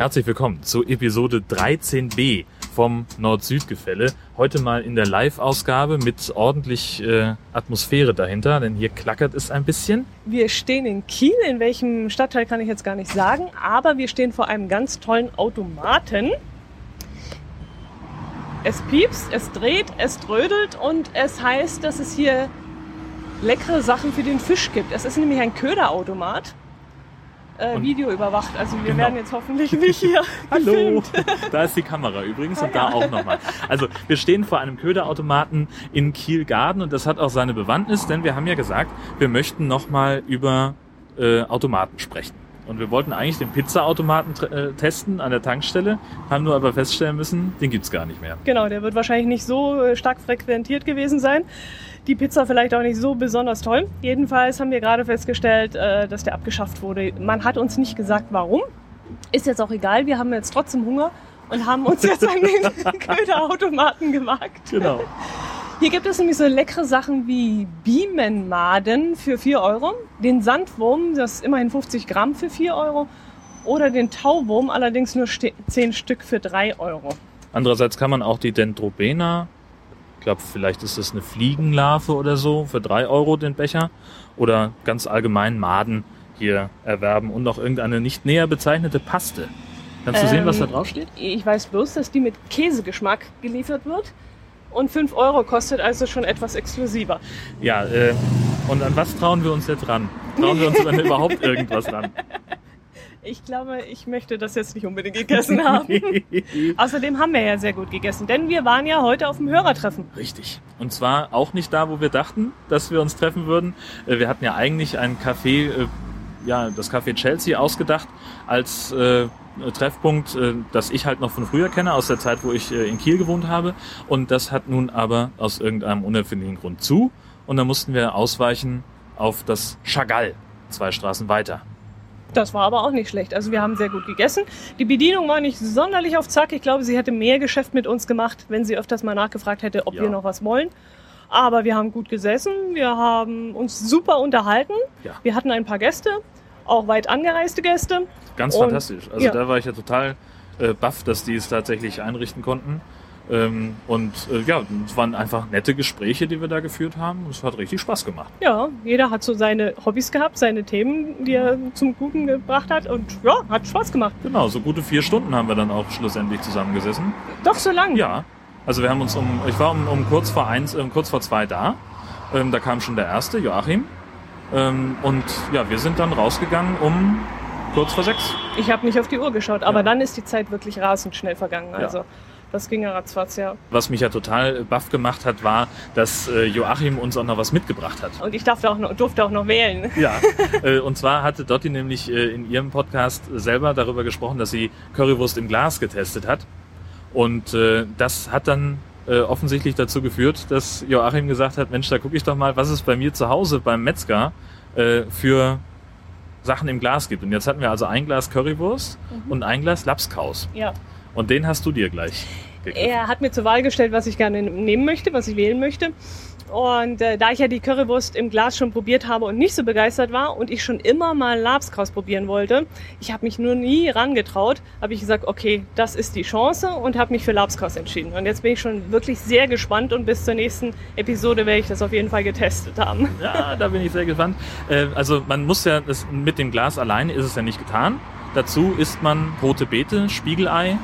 Herzlich willkommen zu Episode 13b vom Nord-Süd-Gefälle. Heute mal in der Live-Ausgabe mit ordentlich äh, Atmosphäre dahinter, denn hier klackert es ein bisschen. Wir stehen in Kiel, in welchem Stadtteil kann ich jetzt gar nicht sagen, aber wir stehen vor einem ganz tollen Automaten. Es piepst, es dreht, es trödelt und es heißt, dass es hier leckere Sachen für den Fisch gibt. Es ist nämlich ein Köderautomat äh, Video überwacht. Also wir Genau. werden jetzt hoffentlich nicht hier Hallo, da ist die Kamera übrigens und Ah, da auch nochmal. Also wir stehen vor einem Köderautomaten in Kiel-Garden und das hat auch seine Bewandtnis, denn wir haben ja gesagt, wir möchten nochmal über äh, Automaten sprechen. Und wir wollten eigentlich den Pizza-Automaten äh, testen an der Tankstelle, haben nur aber feststellen müssen, den gibt's gar nicht mehr. Genau, der wird wahrscheinlich nicht so äh, stark frequentiert gewesen sein. Die Pizza vielleicht auch nicht so besonders toll. Jedenfalls haben wir gerade festgestellt, äh, dass der abgeschafft wurde. Man hat uns nicht gesagt, warum. Ist jetzt auch egal, wir haben jetzt trotzdem Hunger und haben uns jetzt an den Köderautomaten gewagt. Genau. Hier gibt es nämlich so leckere Sachen wie Bienenmaden für 4 Euro, den Sandwurm, das ist immerhin 50 Gramm für 4 Euro, oder den Tauwurm, allerdings nur ste- 10 Stück für 3 Euro. Andererseits kann man auch die Dendrobena, ich glaube, vielleicht ist das eine Fliegenlarve oder so, für drei Euro den Becher. Oder ganz allgemein Maden hier erwerben und noch irgendeine nicht näher bezeichnete Paste. Kannst du sehen, was da Ähm, drauf steht? Ich weiß bloß, dass die mit Käsegeschmack geliefert wird und 5 Euro kostet, also schon etwas exklusiver. Ja, äh, und an was trauen wir uns jetzt ran? Trauen wir uns an überhaupt irgendwas ran? Ich glaube, ich möchte das jetzt nicht unbedingt gegessen haben. Außerdem haben wir ja sehr gut gegessen, denn wir waren ja heute auf dem Hörertreffen. Richtig. Und zwar auch nicht da, wo wir dachten, dass wir uns treffen würden. Äh, Wir hatten ja eigentlich ein Café, äh, ja, das Café Chelsea ausgedacht als äh, Treffpunkt, äh, das ich halt noch von früher kenne, aus der Zeit, wo ich äh, in Kiel gewohnt habe. Und das hat nun aber aus irgendeinem unerfindlichen Grund zu. Und da mussten wir ausweichen auf das Chagall, zwei Straßen weiter. Das war aber auch nicht schlecht. Also wir haben sehr gut gegessen. Die Bedienung war nicht sonderlich auf Zack. Ich glaube, sie hätte mehr Geschäft mit uns gemacht, wenn sie öfters mal nachgefragt hätte, ob Ja. wir noch was wollen. Aber wir haben gut gesessen, wir haben uns super unterhalten. Ja. Wir hatten ein paar Gäste, auch weit angereiste Gäste. Ganz Und- fantastisch. Also ja. da war ich ja total äh, baff, dass die es tatsächlich einrichten konnten. Ähm, und äh, ja, es waren einfach nette Gespräche, die wir da geführt haben. Es hat richtig Spaß gemacht. Ja, jeder hat so seine Hobbys gehabt, seine Themen, die er zum Guten gebracht hat. Und ja, hat Spaß gemacht. Genau, so gute vier Stunden haben wir dann auch schlussendlich zusammengesessen. Doch so lang. Ja, also wir haben uns um, ich war um, um kurz vor eins, ähm, kurz vor zwei da. Ähm, da kam schon der erste, Joachim. Ähm, und ja, wir sind dann rausgegangen um kurz vor sechs. Ich habe nicht auf die Uhr geschaut, aber Ja. dann ist die Zeit wirklich rasend schnell vergangen. Also das ging ja ratzfatz, ja. Was mich ja total baff gemacht hat, war, dass äh, Joachim uns auch noch was mitgebracht hat. Und ich auch noch, durfte auch noch wählen. Ja, äh, und zwar hatte Dotti nämlich äh, in ihrem Podcast selber darüber gesprochen, dass sie Currywurst im Glas getestet hat. Und das hat dann äh, offensichtlich dazu geführt, dass Joachim gesagt hat, Mensch, da gucke ich doch mal, was es bei mir zu Hause beim Metzger äh, für Sachen im Glas gibt. Und jetzt hatten wir also ein Glas Currywurst und ein Glas Lapskaus. Ja. Und den hast du dir gleich gegriffen. Er hat mir zur Wahl gestellt, was ich gerne nehmen möchte, was ich wählen möchte. Und äh, da ich ja die Currywurst im Glas schon probiert habe und nicht so begeistert war und ich schon immer mal Labskaus probieren wollte, ich habe mich nur nie rangetraut, habe ich gesagt, okay, das ist die Chance und habe mich für Labskaus entschieden. Und jetzt bin ich schon wirklich sehr gespannt und bis zur nächsten Episode werde ich das auf jeden Fall getestet haben. Ja, da bin ich sehr gespannt. Äh, also man muss ja, das, mit dem Glas alleine ist es ja nicht getan. Dazu isst man rote Beete, Spiegelei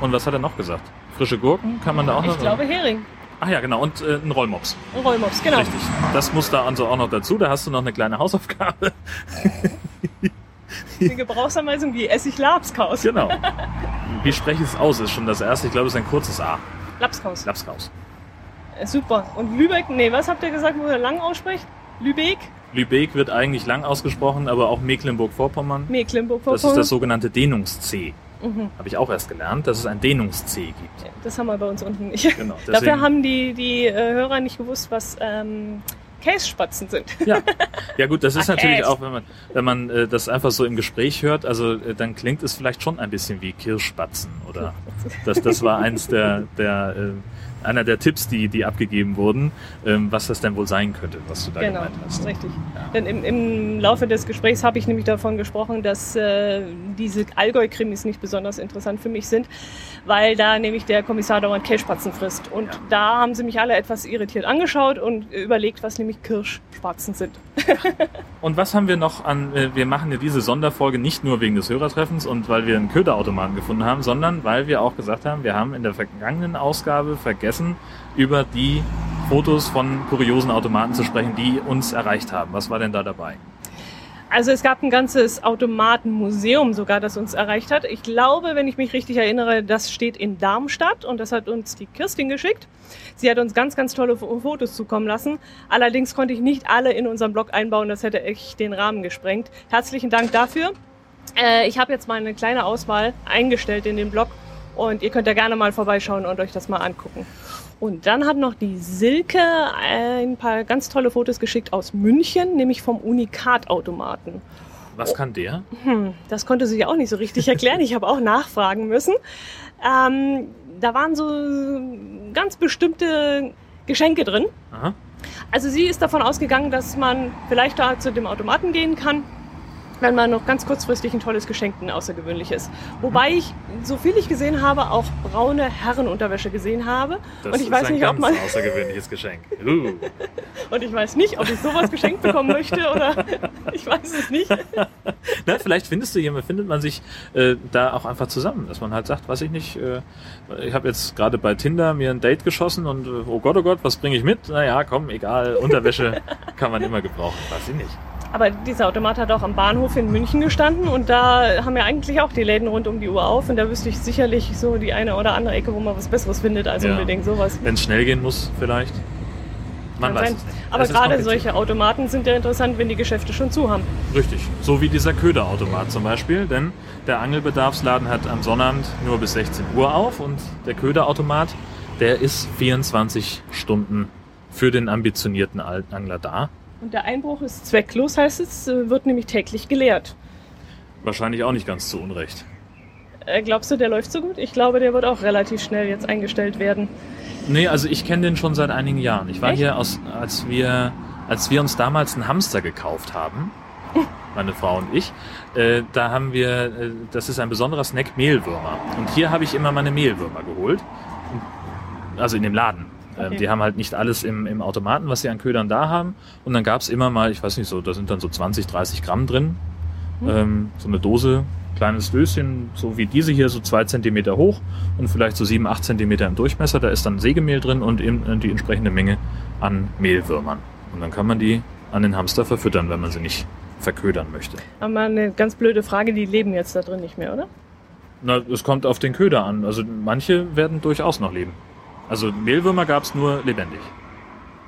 und was hat er noch gesagt? Frische Gurken kann man da auch noch? Ich glaube Hering. Ach ja, genau. Und äh, ein Rollmops. Und Rollmops, genau. Richtig. Das muss da also auch noch dazu. Da hast du noch eine kleine Hausaufgabe. Eine Gebrauchsanweisung, wie esse ich Labskaus? genau. Wie spreche ich es aus? Ist schon das erste. Ich glaube, es ist ein kurzes A. Labskaus. Lapskaus. Äh, Super. Und Lübeck, nee, was habt ihr gesagt, wo ihr lang ausspricht? Lübeck? Lübeck wird eigentlich lang ausgesprochen, aber auch Mecklenburg-Vorpommern. Mecklenburg Das ist das sogenannte Dehnungs-C. Habe ich auch erst gelernt, dass es ein Dehnungs-C gibt. Das haben wir bei uns unten nicht. Genau, Dafür haben die, die äh, Hörer nicht gewusst, was ähm, Kässpatzen sind. Ja, ja gut, das ist Ach, natürlich auch, wenn man, wenn man äh, das einfach so im Gespräch hört, also äh, dann klingt es vielleicht schon ein bisschen wie Kirschspatzen oder das, das war eins der, der, äh, einer der Tipps, die, die abgegeben wurden, ähm, was das denn wohl sein könnte, was du da genau, gemeint hast. richtig. Denn im, im Laufe des Gesprächs habe ich nämlich davon gesprochen, dass äh, diese Allgäu-Krimis nicht besonders interessant für mich sind, weil da nämlich der Kommissar dauernd Kelchspatzen frisst. Und Ja. da haben sie mich alle etwas irritiert angeschaut und überlegt, was nämlich Kirschspatzen sind. Und was haben wir noch an, äh, wir machen ja diese Sonderfolge nicht nur wegen des Hörertreffens und weil wir einen Köderautomaten gefunden haben, sondern weil wir auch gesagt haben, wir haben in der vergangenen Ausgabe vergessen, über die Fotos von kuriosen Automaten zu sprechen, die uns erreicht haben. Was war denn da dabei? Also es gab ein ganzes Automatenmuseum sogar, das uns erreicht hat. Ich glaube, wenn ich mich richtig erinnere, das steht in Darmstadt und das hat uns die Kirstin geschickt. Sie hat uns ganz, ganz tolle Fo- Fotos zukommen lassen. Allerdings konnte ich nicht alle in unseren Blog einbauen, das hätte echt den Rahmen gesprengt. Herzlichen Dank dafür. Äh, ich habe jetzt mal eine kleine Auswahl eingestellt in den Blog und ihr könnt da gerne mal vorbeischauen und euch das mal angucken. Und dann hat noch die Silke ein paar ganz tolle Fotos geschickt aus München, nämlich vom Unikat-Automaten. Was kann der? Hm, das konnte sie auch nicht so richtig erklären. Ich habe auch nachfragen müssen. Ähm, da waren so ganz bestimmte Geschenke drin. Aha. Also sie ist davon ausgegangen, dass man vielleicht da zu dem Automaten gehen kann, wenn man noch ganz kurzfristig ein tolles Geschenk, ein außergewöhnliches. Wobei ich, so viel ich gesehen habe, auch braune Herrenunterwäsche gesehen habe. Das und ich ist weiß ein nicht, ob ganz man außergewöhnliches Geschenk. Uh. und ich weiß nicht, ob ich sowas geschenkt bekommen möchte oder ich weiß es nicht. Na, vielleicht findest du jemand, findet man sich äh, da auch einfach zusammen, dass man halt sagt, weiß ich nicht, äh, ich habe jetzt gerade bei Tinder mir ein Date geschossen und äh, oh Gott, oh Gott, was bringe ich mit? Naja, komm, egal, Unterwäsche kann man immer gebrauchen, weiß ich nicht. Aber dieser Automat hat auch am Bahnhof in München gestanden und da haben ja eigentlich auch die Läden rund um die Uhr auf und da wüsste ich sicherlich so die eine oder andere Ecke, wo man was Besseres findet als Ja. unbedingt sowas. Wenn es schnell gehen muss, vielleicht. Man Kann weiß es. Aber gerade solche Automaten sind ja interessant, wenn die Geschäfte schon zu haben. Richtig. So wie dieser Köderautomat zum Beispiel, denn der Angelbedarfsladen hat am Sonnabend nur bis 16 Uhr auf und der Köderautomat, der ist 24 Stunden für den ambitionierten Angler da. Und der Einbruch ist zwecklos, heißt es, äh, wird nämlich täglich geleert. Wahrscheinlich auch nicht ganz zu Unrecht. Äh, glaubst du, der läuft so gut? Ich glaube, der wird auch relativ schnell jetzt eingestellt werden. Nee, also ich kenne den schon seit einigen Jahren. Ich war Echt? hier, aus, als, wir, als wir uns damals einen Hamster gekauft haben, meine Frau und ich, äh, da haben wir, äh, das ist ein besonderer Snack, Mehlwürmer. Und hier habe ich immer meine Mehlwürmer geholt. Also in dem Laden. Ähm, Okay. Die haben halt nicht alles im, im Automaten, was sie an Ködern da haben. Und dann gab's immer mal, ich weiß nicht so, da sind dann so 20, 30 Gramm drin. Ähm, so eine Dose, kleines Döschen, so wie diese hier, so zwei Zentimeter hoch und vielleicht so sieben, acht Zentimeter im Durchmesser. Da ist dann Sägemehl drin und eben äh, die entsprechende Menge an Mehlwürmern. Und dann kann man die an den Hamster verfüttern, wenn man sie nicht verködern möchte. Aber eine ganz blöde Frage, die leben jetzt da drin nicht mehr, oder? Na, es kommt auf den Köder an. Also manche werden durchaus noch leben. Also Mehlwürmer gab's nur lebendig.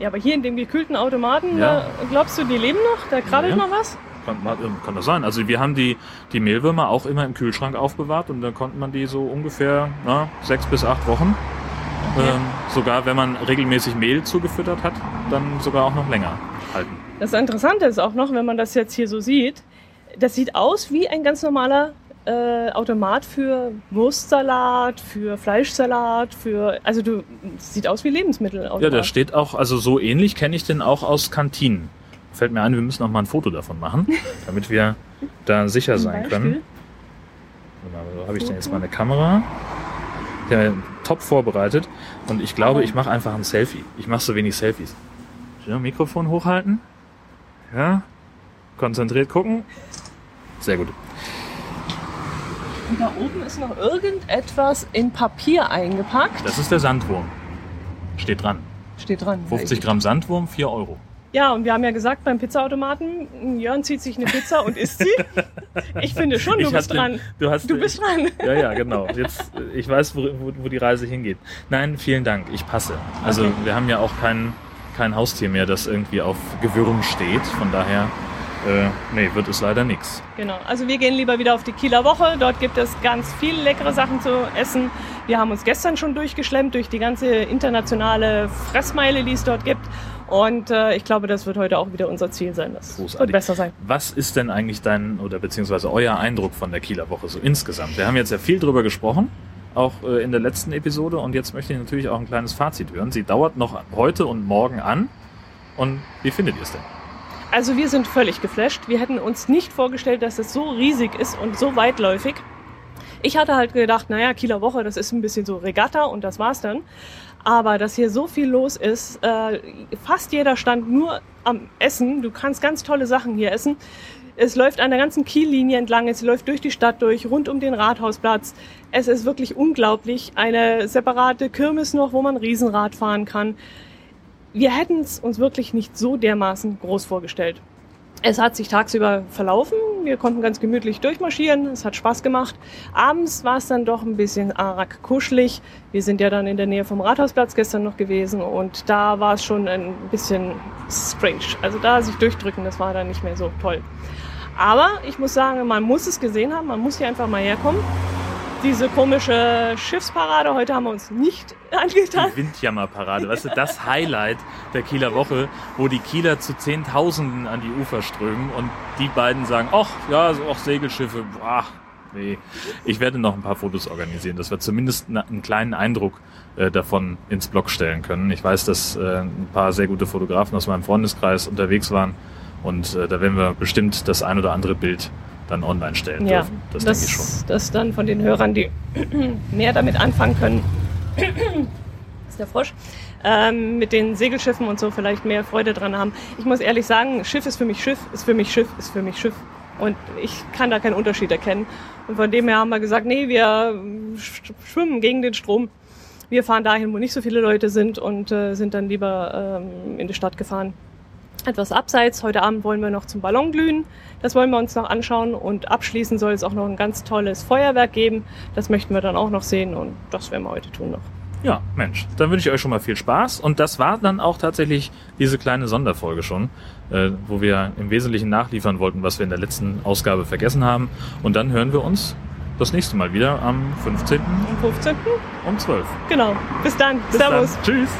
Ja, aber hier in dem gekühlten Automaten, Ja. da, glaubst du, die leben noch? Da krabbelt Ja. noch was? Kann, ähm, kann das sein. Also wir haben die, die Mehlwürmer auch immer im Kühlschrank aufbewahrt und dann konnte man die so ungefähr na, sechs bis acht Wochen, ähm, sogar wenn man regelmäßig Mehl zugefüttert hat, dann sogar auch noch länger halten. Das Interessante ist auch noch, wenn man das jetzt hier so sieht, das sieht aus wie ein ganz normaler äh, Automat für Wurstsalat, für Fleischsalat, für also du sieht aus wie Lebensmittel. Ja, da steht auch, also so ähnlich kenne ich den auch aus Kantinen. Fällt mir ein, wir müssen noch mal ein Foto davon machen, damit wir da sicher sein können. Warte mal, Wo habe ich denn jetzt meine Kamera? Ja, top vorbereitet. Und ich glaube, ich mache einfach ein Selfie. Ich mache so wenig Selfies. Ja, Mikrofon hochhalten. Ja. Konzentriert gucken. Sehr gut. Und da oben ist noch irgendetwas in Papier eingepackt. Das ist der Sandwurm. Steht dran. Steht dran. 50 Gramm Sandwurm, 4 Euro. Ja, und wir haben ja gesagt beim Pizzaautomaten, Jörn zieht sich eine Pizza und isst sie. Ich finde schon, du Ich bist dran. Du, hast, Du bist dran. Ja, ja, genau. Jetzt, ich weiß, wo, wo, wo die Reise hingeht. Nein, vielen Dank. Ich passe. Also Okay. wir haben ja auch kein, kein Haustier mehr, das irgendwie auf Gewürm steht. Von daher, äh, nee, wird es leider nix. Genau. Also wir gehen lieber wieder auf die Kieler Woche. Dort gibt es ganz viele leckere Sachen zu essen. Wir haben uns gestern schon durchgeschlemmt durch die ganze internationale Fressmeile, die es dort gibt. Und äh, ich glaube, das wird heute auch wieder unser Ziel sein. Das Großartig. wird besser sein. Was ist denn eigentlich dein oder beziehungsweise euer Eindruck von der Kieler Woche so insgesamt? Wir haben jetzt ja viel drüber gesprochen. auch äh, in der letzten Episode. Und jetzt möchte ich natürlich auch ein kleines Fazit hören. Sie dauert noch heute und morgen an. Und wie findet ihr es denn? Also wir sind völlig geflasht. Wir hätten uns nicht vorgestellt, dass es so riesig ist und so weitläufig. Ich hatte halt gedacht, naja, Kieler Woche, das ist ein bisschen so Regatta und das war's dann. Aber dass hier so viel los ist, äh, fast jeder stand nur am Essen. Du kannst ganz tolle Sachen hier essen. Es läuft an der ganzen Kiellinie entlang, es läuft durch die Stadt durch, rund um den Rathausplatz. Es ist wirklich unglaublich. Eine separate Kirmes noch, wo man Riesenrad fahren kann. Wir hätten es uns wirklich nicht so dermaßen groß vorgestellt. Es hat sich tagsüber verlaufen. Wir konnten ganz gemütlich durchmarschieren. Es hat Spaß gemacht. Abends war es dann doch ein bisschen arg kuschelig. Wir sind ja dann in der Nähe vom Rathausplatz gestern noch gewesen und da war es schon ein bisschen strange. Also da sich durchdrücken, das war dann nicht mehr so toll. Aber ich muss sagen, man muss es gesehen haben. Man muss hier einfach mal herkommen diese komische Schiffsparade. Heute haben wir uns nicht angetan. Die Windjammerparade, weißt du, das Highlight der Kieler Woche, wo die Kieler zu Zehntausenden an die Ufer strömen und die beiden sagen, ach ja, so auch Segelschiffe, ach nee. Ich werde noch ein paar Fotos organisieren, dass wir zumindest einen kleinen Eindruck äh, davon ins Blog stellen können. Ich weiß, dass äh, ein paar sehr gute Fotografen aus meinem Freundeskreis unterwegs waren und äh, da werden wir bestimmt das ein oder andere Bild dann online stellen ja, dürfen. Das, das denke ich schon. Das dann von den Hörern, die mehr damit anfangen können, ist der Frosch, ähm, mit den Segelschiffen und so vielleicht mehr Freude dran haben. Ich muss ehrlich sagen, Schiff ist für mich Schiff, ist für mich Schiff, ist für mich Schiff. Und ich kann da keinen Unterschied erkennen. Und von dem her haben wir gesagt, nee, wir schwimmen gegen den Strom. Wir fahren dahin, wo nicht so viele Leute sind und äh, sind dann lieber ähm, in die Stadt gefahren etwas abseits. Heute Abend wollen wir noch zum Ballon glühen. Das wollen wir uns noch anschauen und abschließend soll es auch noch ein ganz tolles Feuerwerk geben. Das möchten wir dann auch noch sehen und das werden wir heute tun noch. Ja, Mensch, dann wünsche ich euch schon mal viel Spaß. Und das war dann auch tatsächlich diese kleine Sonderfolge schon, äh, wo wir im Wesentlichen nachliefern wollten, was wir in der letzten Ausgabe vergessen haben. Und dann hören wir uns das nächste Mal wieder am 15. Am 15. um 12. Genau. Bis dann. Bis Servus. Dann. Tschüss.